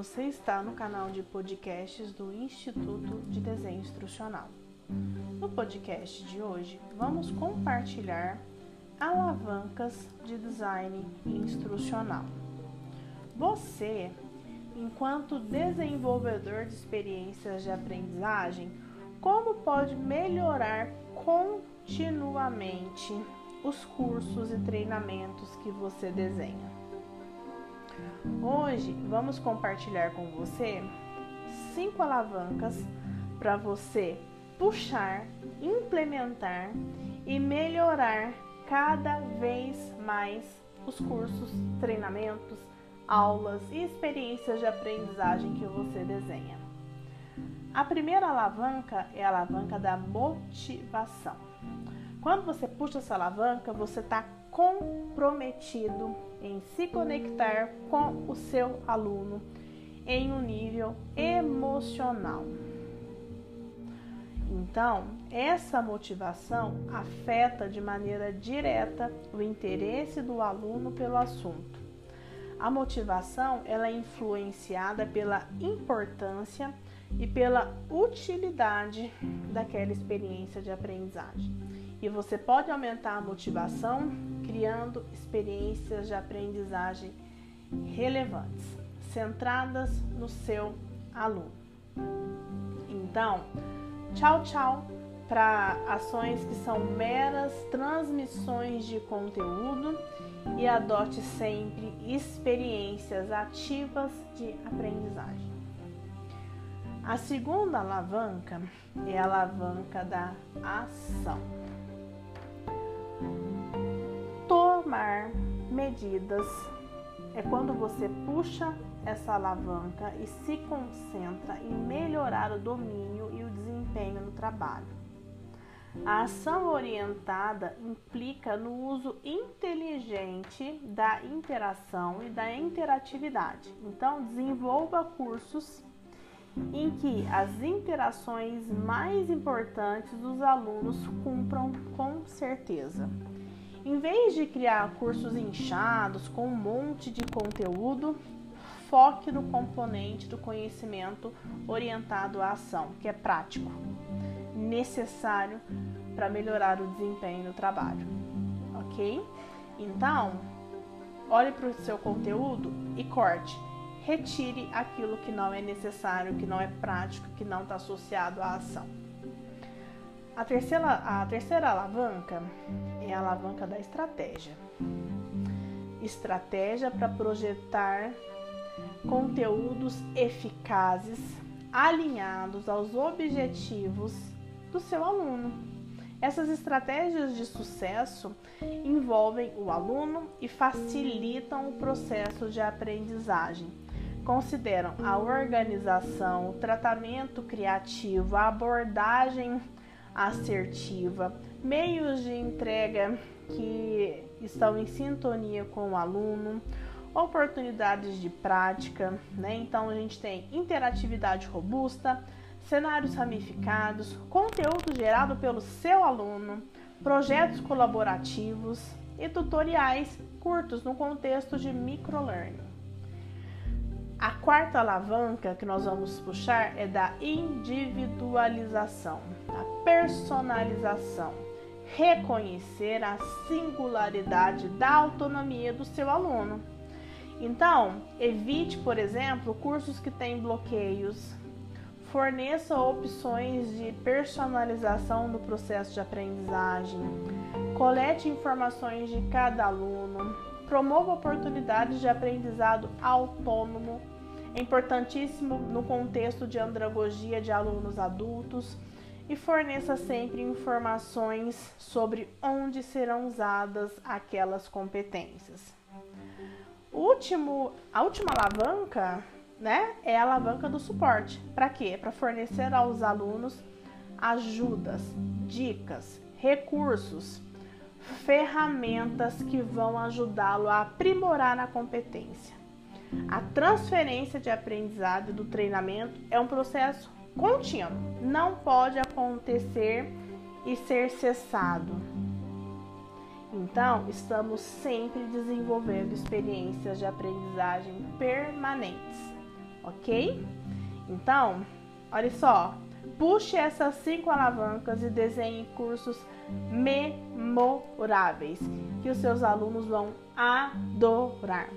Você está no canal de podcasts do Instituto de Desenho Instrucional. No podcast de hoje, vamos compartilhar alavancas de design instrucional. Você, enquanto desenvolvedor de experiências de aprendizagem, como pode melhorar continuamente os cursos e treinamentos que você desenha? Hoje vamos compartilhar com você cinco alavancas para você puxar, implementar e melhorar cada vez mais os cursos, treinamentos, aulas e experiências de aprendizagem que você desenha. A primeira alavanca é a alavanca da motivação. Quando você puxa essa alavanca, você está comprometido em se conectar com o seu aluno em um nível emocional. Então, essa motivação afeta de maneira direta o interesse do aluno pelo assunto. A motivação ela é influenciada pela importância e pela utilidade daquela experiência de aprendizagem. E você pode aumentar a motivação criando experiências de aprendizagem relevantes, centradas no seu aluno. Então, tchau, tchau para ações que são meras transmissões de conteúdo e adote sempre experiências ativas de aprendizagem. A segunda alavanca é a alavanca da ação. Tomar medidas é quando você puxa essa alavanca e se concentra em melhorar o domínio e o desempenho no trabalho. A ação orientada implica no uso inteligente da interação e da interatividade. Então, desenvolva cursos em que as interações mais importantes dos alunos cumpram com certeza. Em vez de criar cursos inchados com um monte de conteúdo, foque no componente do conhecimento orientado à ação, que é prático, necessário para melhorar o desempenho no trabalho. Ok? Então, olhe para o seu conteúdo e corte. Retire aquilo que não é necessário, que não é prático, que não está associado à ação. A terceira, a terceira alavanca é a alavanca da estratégia. Estratégia para projetar conteúdos eficazes alinhados aos objetivos do seu aluno. Essas estratégias de sucesso envolvem o aluno e facilitam o processo de aprendizagem. Consideram a organização, o tratamento criativo, a abordagem assertiva, meios de entrega que estão em sintonia com o aluno, oportunidades de prática, né? Então a gente tem interatividade robusta, cenários ramificados, conteúdo gerado pelo seu aluno, projetos colaborativos e tutoriais curtos no contexto de microlearning. A quarta alavanca que nós vamos puxar é da individualização, a personalização, reconhecer a singularidade da autonomia do seu aluno. Então, evite, por exemplo, cursos que têm bloqueios, forneça opções de personalização do processo de aprendizagem, colete informações de cada aluno, promova oportunidades de aprendizado autônomo. É importantíssimo no contexto de andragogia de alunos adultos e forneça sempre informações sobre onde serão usadas aquelas competências. Último, a última alavanca, né, é a alavanca do suporte. Para quê? Para fornecer aos alunos ajudas, dicas, recursos ferramentas que vão ajudá-lo a aprimorar na competência. A transferência de aprendizado do treinamento é um processo contínuo, não pode acontecer e ser cessado. Então, estamos sempre desenvolvendo experiências de aprendizagem permanentes. ok? Então, olha só, puxe essas cinco alavancas e desenhe cursos memoráveis que os seus alunos vão adorar.